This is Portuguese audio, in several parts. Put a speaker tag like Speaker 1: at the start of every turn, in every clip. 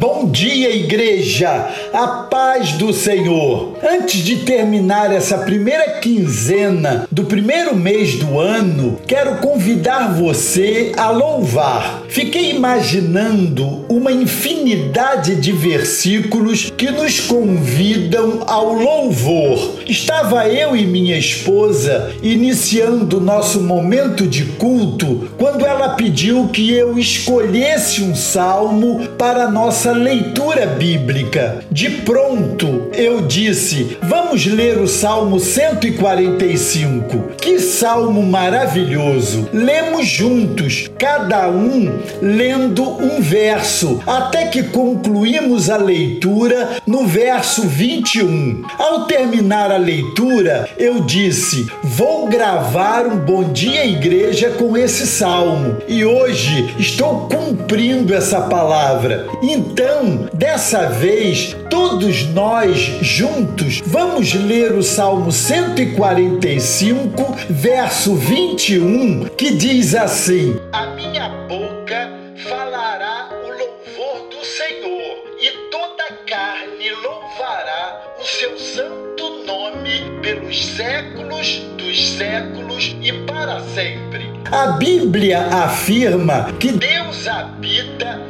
Speaker 1: Bom dia, igreja! A paz do Senhor! Antes de terminar essa primeira quinzena do primeiro mês do ano, quero convidar você a louvar. Fiquei imaginando uma infinidade de versículos que nos convidam ao louvor. Estava eu e minha esposa iniciando nosso momento de culto quando ela pediu que eu escolhesse um salmo para nossa nossa leitura bíblica. De pronto, eu disse: vamos ler o Salmo 145. Que salmo maravilhoso! Lemos juntos, cada um lendo um verso, até que concluímos a leitura no verso 21. Ao terminar a leitura, eu disse: vou gravar um Bom Dia Igreja com esse salmo e hoje estou cumprindo essa palavra. Então, então, dessa vez, todos nós juntos vamos ler o Salmo 145, verso 21, que diz assim: A minha boca falará o louvor do Senhor, e toda carne louvará o seu santo nome pelos séculos dos séculos e para sempre. A Bíblia afirma que Deus habita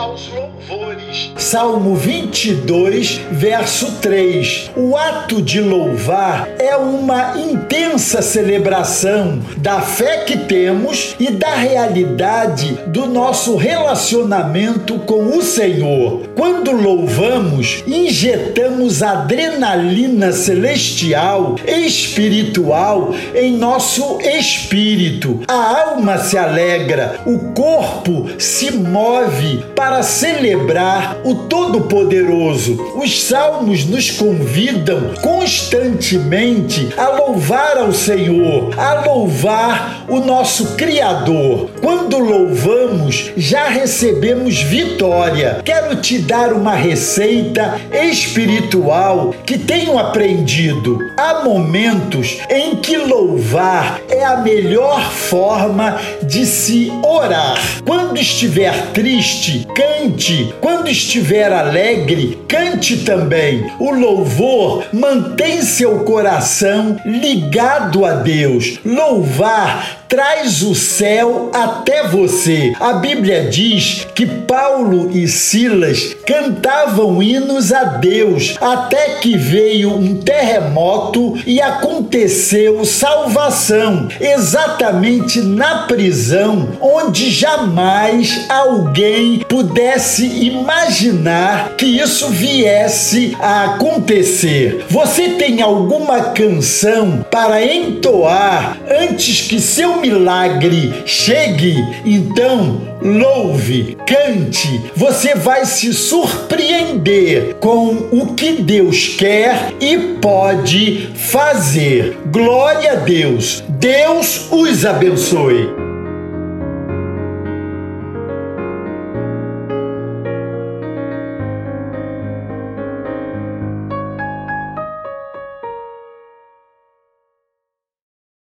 Speaker 1: aos louvores. Salmo 22, verso 3. O ato de louvar é uma intensa celebração da fé que temos e da realidade do nosso relacionamento com o Senhor. Quando louvamos, injetamos adrenalina celestial, espiritual em nosso espírito. A alma se alegra, o corpo se move para celebrar o Todo-Poderoso. Os salmos nos convidam constantemente a louvar ao Senhor, a louvar o nosso Criador. Quando louvamos, já recebemos vitória. Quero te dar uma receita espiritual que tenho aprendido. Há momentos em que louvar é a melhor forma de se orar. Quando estiver triste, cante. Quando estiver alegre, cante também. O louvor mantém seu coração ligado a Deus. Louvar traz o céu até você. A Bíblia diz que Paulo e Silas cantavam hinos a Deus até que veio um terremoto e aconteceu salvação, exatamente na prisão, onde jamais alguém pudesse imaginar que isso viesse a acontecer. Você tem alguma canção para entoar antes que seu milagre chegue, então louve, cante, você vai se surpreender com o que Deus quer e pode fazer. Glória a Deus. Deus os abençoe.